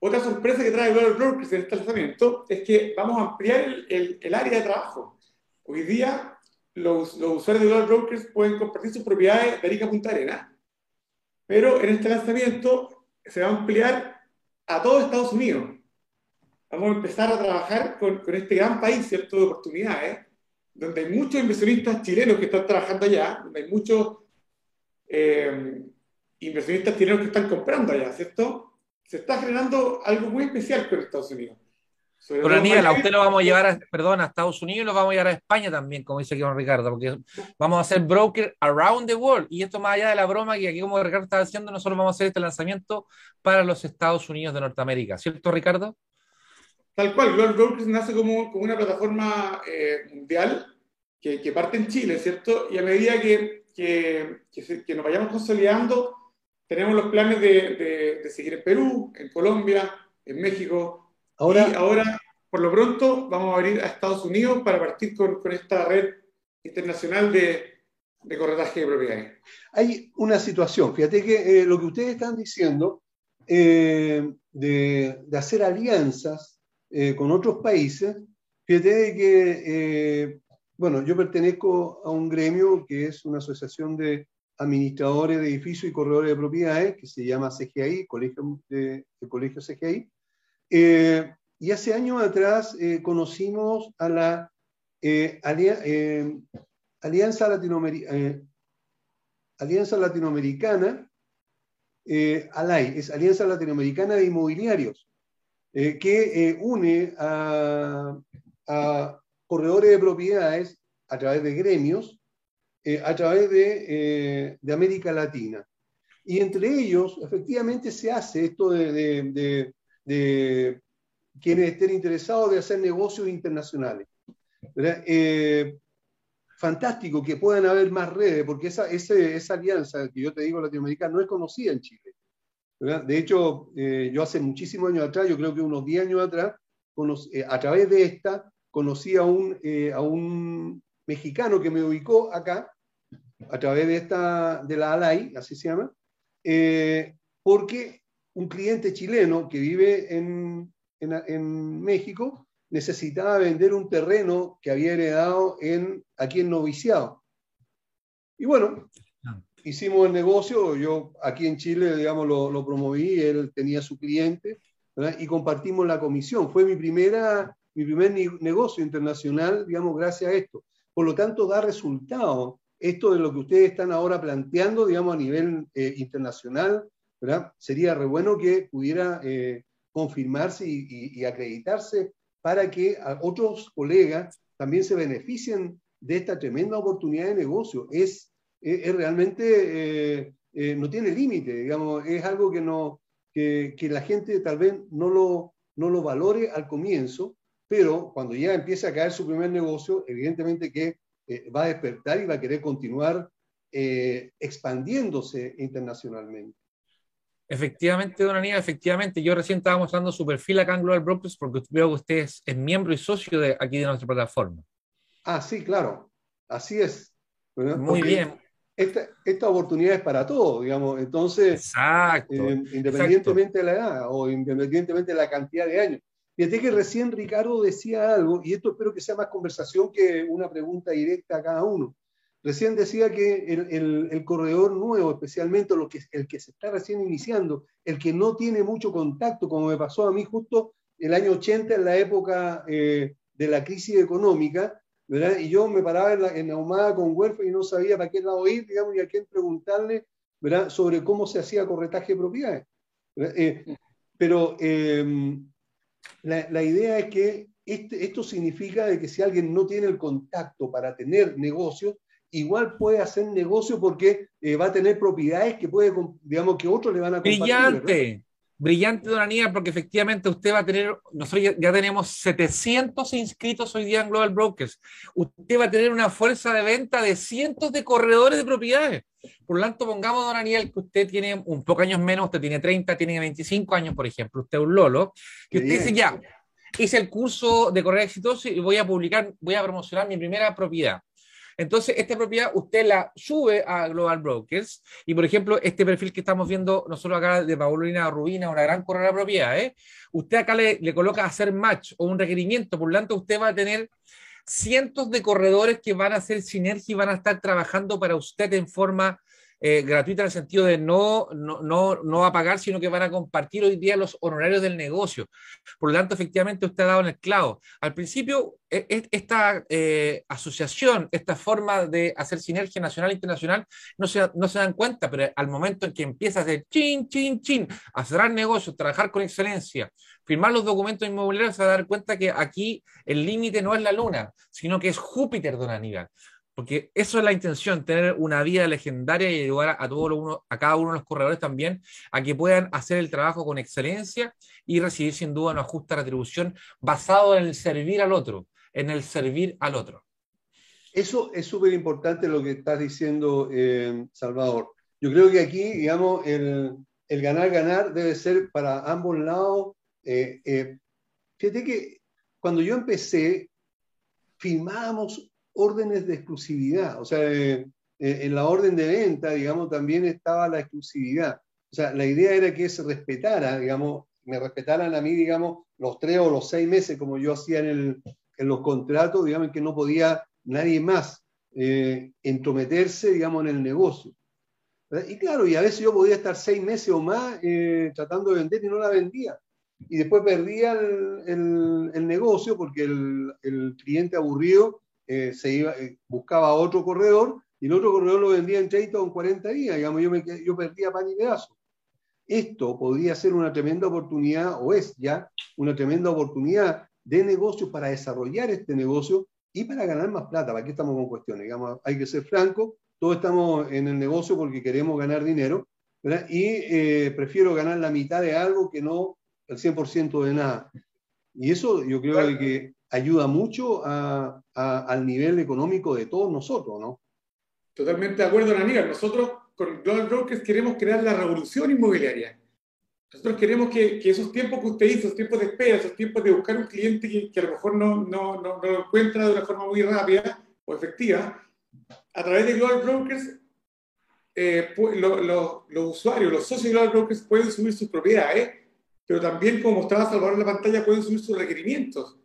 Otra sorpresa que trae Global Brokers en este lanzamiento es que vamos a ampliar el, el, área de trabajo. Hoy día los, los, usuarios de Global Brokers pueden compartir sus propiedades de Arica Punta Arena, pero en este lanzamiento se va a ampliar a todo Estados Unidos. Vamos a empezar a trabajar con, con este gran país, ¿cierto?, de oportunidades donde hay muchos inversionistas chilenos que están trabajando allá, donde hay muchos eh, inversionistas chilenos que están comprando allá, ¿cierto? Se está generando algo muy especial con Estados Unidos. Pero Aníbal, a usted lo vamos a llevar, a, perdón, a Estados Unidos y lo vamos a llevar a España también, como dice aquí don Ricardo, porque vamos a hacer broker around the world. Y esto más allá de la broma que aquí, como Ricardo está haciendo, nosotros vamos a hacer este lanzamiento para los Estados Unidos de Norteamérica. ¿Cierto, Ricardo? Tal cual, Global Brokers nace como, como una plataforma eh, mundial que, que, parte en Chile, ¿cierto? Y a medida que, que, que, nos vayamos consolidando, tenemos los planes de, de, de, seguir en Perú, en Colombia, en México. Ahora, y ahora, por lo pronto, vamos a venir a Estados Unidos para partir con, con esta red internacional de, de corretaje de propiedades. Hay una situación, fíjate que eh, lo que ustedes están diciendo eh, de, de, hacer alianzas eh, con otros países, fíjate que, eh, bueno, yo pertenezco a un gremio que es una asociación de administradores de edificios y corredores de propiedades, que se llama CGI, Colegio, de, el Colegio CGI. Eh, y hace años atrás conocimos a la Alianza, Latinoamericana, Alianza Latinoamericana, ALAI, es Alianza Latinoamericana de Inmobiliarios, eh, que eh, une a, corredores de propiedades a través de gremios, eh, a través de, América Latina. Y entre ellos, efectivamente, se hace esto de, quienes estén interesados de hacer negocios internacionales. fantástico que puedan haber más redes, porque esa, esa alianza que yo te digo latinoamericana no es conocida en Chile. De hecho, eh, yo hace muchísimos años atrás, yo creo que unos 10 años atrás, eh, a través de esta, conocí a un, eh, a un mexicano que me ubicó acá, a través de, esta, de la ALAI, así se llama, porque un cliente chileno que vive en, México necesitaba vender un terreno que había heredado en, aquí en Noviciado. Y bueno, hicimos el negocio, yo aquí en Chile, digamos, lo, lo promoví, él tenía su cliente, y compartimos la comisión. Fue mi, primera, mi primer negocio internacional, digamos, gracias a esto. Por lo tanto, da resultado esto de lo que ustedes están ahora planteando, digamos, a nivel eh, internacional, ¿verdad? Sería re bueno que pudiera eh, confirmarse y, acreditarse para que otros colegas también se beneficien de esta tremenda oportunidad de negocio. Es, es, realmente, eh, eh, no tiene límite, digamos, es algo que, no, que, que, la gente tal vez no lo, no lo valore al comienzo, pero cuando ya empieza a caer su primer negocio, evidentemente que eh, va a despertar y va a querer continuar expandiéndose internacionalmente. Efectivamente, don Aníbal, efectivamente. Yo recién estaba mostrando su perfil acá en Global Brokers porque veo que usted es, miembro y socio de aquí de nuestra plataforma. Ah, sí, claro. Así es. Muy bien. Esta, esta, oportunidad es para todos, digamos. Entonces, eh, independientemente de la edad o independientemente de la cantidad de años. Fíjate que recién Ricardo decía algo, y esto espero que sea más conversación que una pregunta directa a cada uno. Recién decía que el, corredor nuevo, especialmente lo que, el que se está recién iniciando, el que no tiene mucho contacto, como me pasó a mí justo el año 80, en la época eh, de la crisis económica, ¿verdad? y yo me paraba en, la, en Ahumada con huérfano y no sabía para qué lado ir, digamos, y a quién preguntarle ¿verdad? sobre cómo se hacía corretaje de propiedades. Eh, pero em, la, la, idea es que este, esto significa de que si alguien no tiene el contacto para tener negocios, igual puede hacer negocio porque eh, va a tener propiedades que puede, digamos, que otros le van a compartir. Brillante, brillante, don Aníbal, porque efectivamente usted va a tener, nosotros ya, tenemos 700 inscritos hoy día en Global Brokers. Usted va a tener una fuerza de venta de cientos de corredores de propiedades. Por lo tanto, pongamos, don Aníbal, que usted tiene un poco años menos, usted tiene 30, tiene 25 años, por ejemplo, usted es un Lolo, que usted dice ya, hice el curso de correr exitoso y voy a publicar, voy a promocionar mi primera propiedad. Entonces, esta propiedad usted la sube a Global Brokers y, por ejemplo, este perfil que estamos viendo nosotros acá de Paulina Rubina, una gran corredora de propiedades, usted acá le, le coloca hacer match o un requerimiento, por lo tanto, usted va a tener cientos de corredores que van a hacer sinergia y van a estar trabajando para usted en forma eh, gratuita en el sentido de no, no, no, no va a pagar, sino que van a compartir hoy día los honorarios del negocio. Por lo tanto, efectivamente, usted ha dado en el clavo. Al principio, e, e, esta eh, asociación, esta forma de hacer sinergia nacional e internacional, no se, no se dan cuenta, pero al momento en que empieza a hacer chin, chin, chin, a cerrar negocios, trabajar con excelencia, firmar los documentos inmobiliarios, se va a dar cuenta que aquí el límite no es la luna, sino que es Júpiter, don Aníbal. Porque eso es la intención, tener una vida legendaria y ayudar a, todo uno, a cada uno de los corredores también a que puedan hacer el trabajo con excelencia y recibir sin duda una justa retribución basado en el servir al otro, en el servir al otro. Eso es súper importante lo que estás diciendo, eh, Salvador. Yo creo que aquí, digamos, el, ganar-ganar debe ser para ambos lados. Eh, eh, fíjate que cuando yo empecé, firmábamos órdenes de exclusividad. O sea, eh, eh, en la orden de venta, digamos, también estaba la exclusividad. O sea, la idea era que se respetara, digamos, me respetaran a mí, digamos, los tres o los seis meses, como yo hacía en, los contratos, digamos, que no podía nadie más eh, entrometerse, digamos, en el negocio. Y claro, y a veces yo podía estar seis meses o más tratando de vender y no la vendía. Y después perdía el, negocio porque el, el, cliente aburrido eh, se iba, eh, buscaba otro corredor y el otro corredor lo vendía en 30 o en 40 días. Digamos, yo, me, yo perdía pan y pedazo. Esto podría ser una tremenda oportunidad, o es ya una tremenda oportunidad de negocio para desarrollar este negocio y para ganar más plata. ¿Para qué estamos con cuestiones? Digamos, hay que ser franco, todos estamos en el negocio porque queremos ganar dinero, y eh, prefiero ganar la mitad de algo que no el 100% de nada. Y eso yo creo que ayuda mucho al nivel económico de todos nosotros, ¿no? Totalmente de acuerdo, Aníbal. Nosotros con Global Brokers queremos crear la revolución inmobiliaria. Nosotros queremos que, esos tiempos que usted hizo, esos tiempos de espera, esos tiempos de buscar un cliente que, a lo mejor no, no, no, lo encuentra de una forma muy rápida o efectiva, a través de Global Brokers, eh, los usuarios, los socios de Global Brokers pueden subir sus propiedades, pero también, como mostraba Salvador en la pantalla, pueden subir sus requerimientos.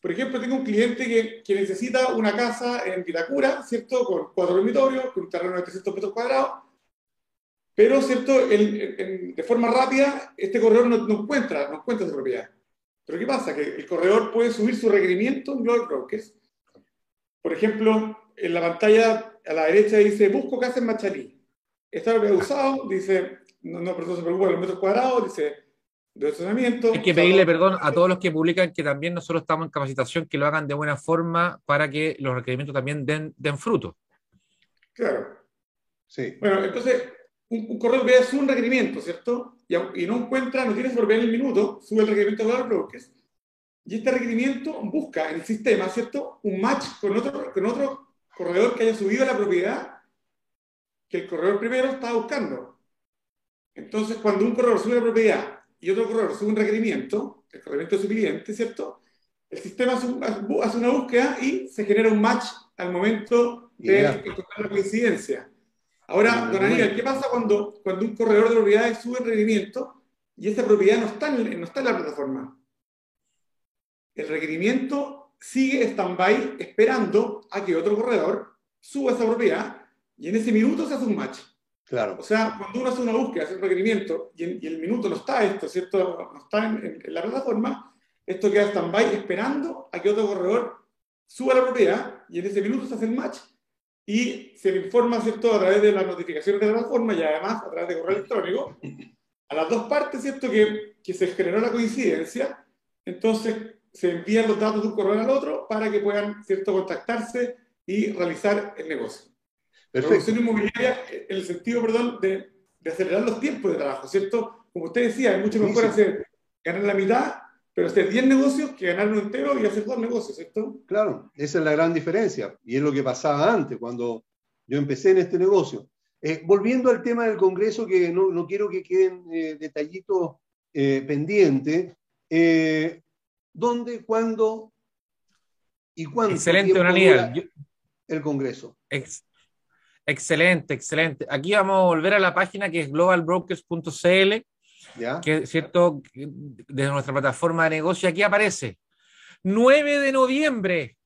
Por ejemplo, tengo un cliente que, necesita una casa en Vitacura, ¿cierto? Con cuatro dormitorios, con un terreno de 300 metros cuadrados. Pero, ¿cierto? de forma rápida, este corredor no, encuentra, no encuentra propiedad. Pero ¿qué pasa? Que el corredor puede subir su requerimiento en Global Brokers. Por ejemplo, en la pantalla a la derecha dice, busco casa en Machalí. Está usado, dice, no, no, pero no se preocupa los metros cuadrados, dice, de estacionamiento. Hay que pedirle perdón a todos los que publican que también nosotros estamos en capacitación, que lo hagan de buena forma para que los requerimientos también den, den fruto. Claro. Sí. Bueno, entonces, un, correo de es un requerimiento, ¿cierto? Y, y, no encuentra, no tiene propiedad en el minuto, sube el requerimiento de Brokers. Y este requerimiento busca en el sistema, ¿cierto? Un match con otro, con otro corredor que haya subido la propiedad que el corredor primero estaba buscando. Entonces, cuando un corredor sube la propiedad y otro corredor sube un requerimiento, el requerimiento de su cliente, ¿cierto? El sistema hace una búsqueda y se genera un match al momento de encontrar la coincidencia. Ahora, don Aníbal, ¿qué pasa cuando, cuando un corredor de propiedades sube el requerimiento y esa propiedad no está en, no está en la plataforma? El requerimiento sigue stand-by esperando a que otro corredor suba esa propiedad y en ese minuto se hace un match. O sea, cuando uno hace una búsqueda, hace un requerimiento y, el minuto no está esto, ¿cierto? No está en, la plataforma, esto queda stand-by esperando a que otro corredor suba la propiedad y en ese minuto se hace el match y se le informa, ¿cierto?, a través de las notificaciones de la plataforma y además a través de correo electrónico a las dos partes, ¿cierto?, que, que se generó la coincidencia. Entonces se envían los datos de un correo al otro para que puedan, ¿cierto?, contactarse y realizar el negocio. Producción inmobiliaria en el sentido, perdón, de, de, acelerar los tiempos de trabajo, ¿cierto? Como usted decía, es mucho mejor hacer ganar la mitad, pero hacer 10 negocios que ganar uno entero y hacer dos negocios, ¿cierto? Claro, esa es la gran diferencia. Y es lo que pasaba antes, cuando yo empecé en este negocio. Eh, volviendo al tema del Congreso, que no, no quiero que queden eh, detallitos eh, pendientes, eh, ¿dónde, cuándo y cuándo? Excelente, Aníbal. El Congreso. Ex Excelente, excelente. Aquí vamos a volver a la página que es globalbrokers.cl, que es cierto, de nuestra plataforma de negocio. Aquí aparece 9 de noviembre.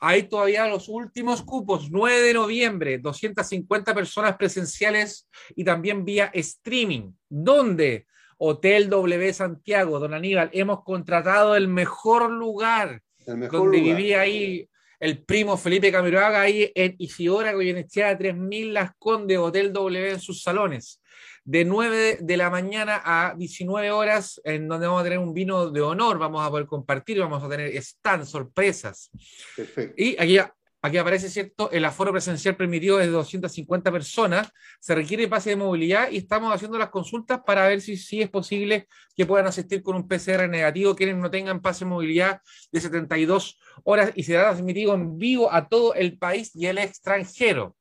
Hay todavía los últimos cupos, 9 de noviembre, 250 personas presenciales y también vía streaming. ¿Dónde? Hotel W Santiago, don Aníbal, hemos contratado el mejor lugar el mejor donde vivía ahí el primo Felipe Camiroaga ahí en Isidora, Goyenechea 3000 Las Condes, Hotel W en sus salones. De 9 de la mañana a 19 horas, en donde vamos a tener un vino de honor, vamos a poder compartir, vamos a tener stand, sorpresas. Perfecto. Y aquí Aquí aparece, ¿cierto? El aforo presencial permitido es de 250 personas. Se requiere pase de movilidad y estamos haciendo las consultas para ver si, si es posible que puedan asistir con un PCR negativo quienes no tengan pase de movilidad de 72 horas y será transmitido en vivo a todo el país y el extranjero.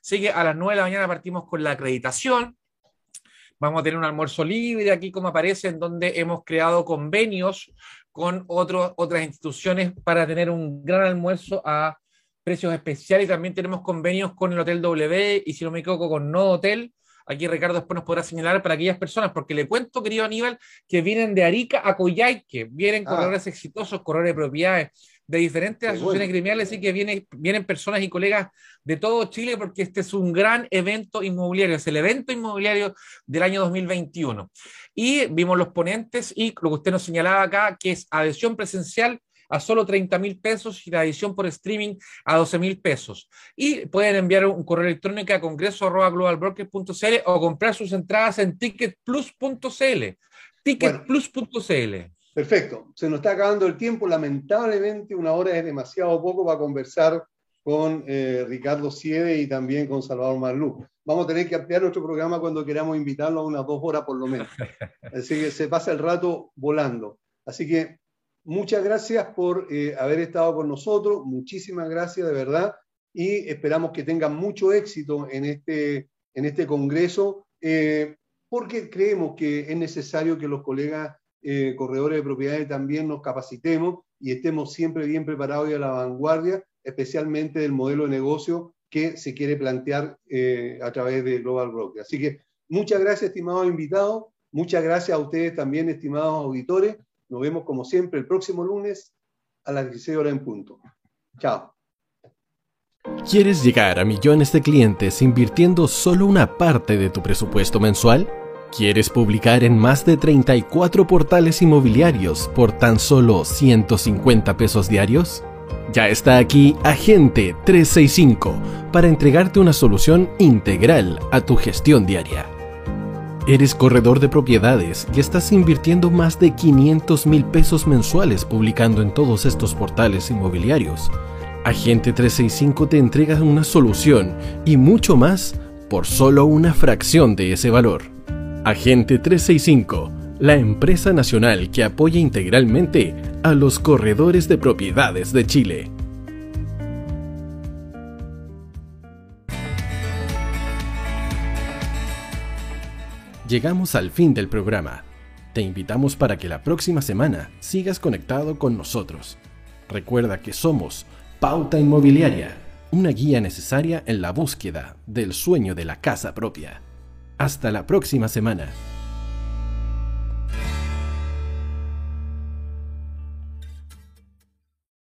Así que a las 9 de la mañana partimos con la acreditación. Vamos a tener un almuerzo libre aquí, como aparece, en donde hemos creado convenios con otras instituciones para tener un gran almuerzo a precios especiales y también tenemos convenios con el Hotel W y si no me equivoco con No Hotel. Aquí Ricardo después nos podrá señalar para aquellas personas, porque le cuento, querido Aníbal, que vienen de Arica a Coyhaique, vienen ah. corredores exitosos, corredores de propiedades de diferentes asociaciones criminales, y que vienen, vienen personas y colegas de todo Chile, porque este es un gran evento inmobiliario, es el evento inmobiliario del año 2021. Y vimos los ponentes y lo que usted nos señalaba acá, que es adhesión presencial a solo 30 mil pesos y la edición por streaming a 12 mil pesos. Y pueden enviar un correo electrónico a congreso.globalbrokers.cl o comprar sus entradas en ticketplus.cl. Ticketplus.cl. perfecto. Se nos está acabando el tiempo. Lamentablemente, una hora es demasiado poco para conversar con eh, Ricardo Siede y también con Salvador Marlú. Vamos a tener que ampliar nuestro programa cuando queramos invitarlo a unas dos horas por lo menos. [laughs] Así que se pasa el rato volando. Así que Muchas gracias por eh, haber estado con nosotros, muchísimas gracias de verdad y esperamos que tengan mucho éxito en este, en este congreso eh, porque creemos que es necesario que los colegas eh, corredores de propiedades también nos capacitemos y estemos siempre bien preparados y a la vanguardia, especialmente del modelo de negocio que se quiere plantear a través de Global Broker. Así que muchas gracias, estimados invitados, muchas gracias a ustedes también, estimados auditores. Nos vemos como siempre el próximo lunes a las 16 horas en punto. Chao. ¿Quieres llegar a millones de clientes invirtiendo solo una parte de tu presupuesto mensual? ¿Quieres publicar en más de 34 portales inmobiliarios por tan solo 150 pesos diarios? Ya está aquí Agente 365 para entregarte una solución integral a tu gestión diaria ¿Eres corredor de propiedades y estás invirtiendo más de 500 mil pesos mensuales publicando en todos estos portales inmobiliarios? Agente 365 te entrega una solución y mucho más por solo una fracción de ese valor. Agente 365, la empresa nacional que apoya integralmente a los corredores de propiedades de Chile. Llegamos al fin del programa. Te invitamos para que la próxima semana sigas conectado con nosotros. Recuerda que somos Pauta Inmobiliaria, una guía necesaria en la búsqueda del sueño de la casa propia. Hasta la próxima semana.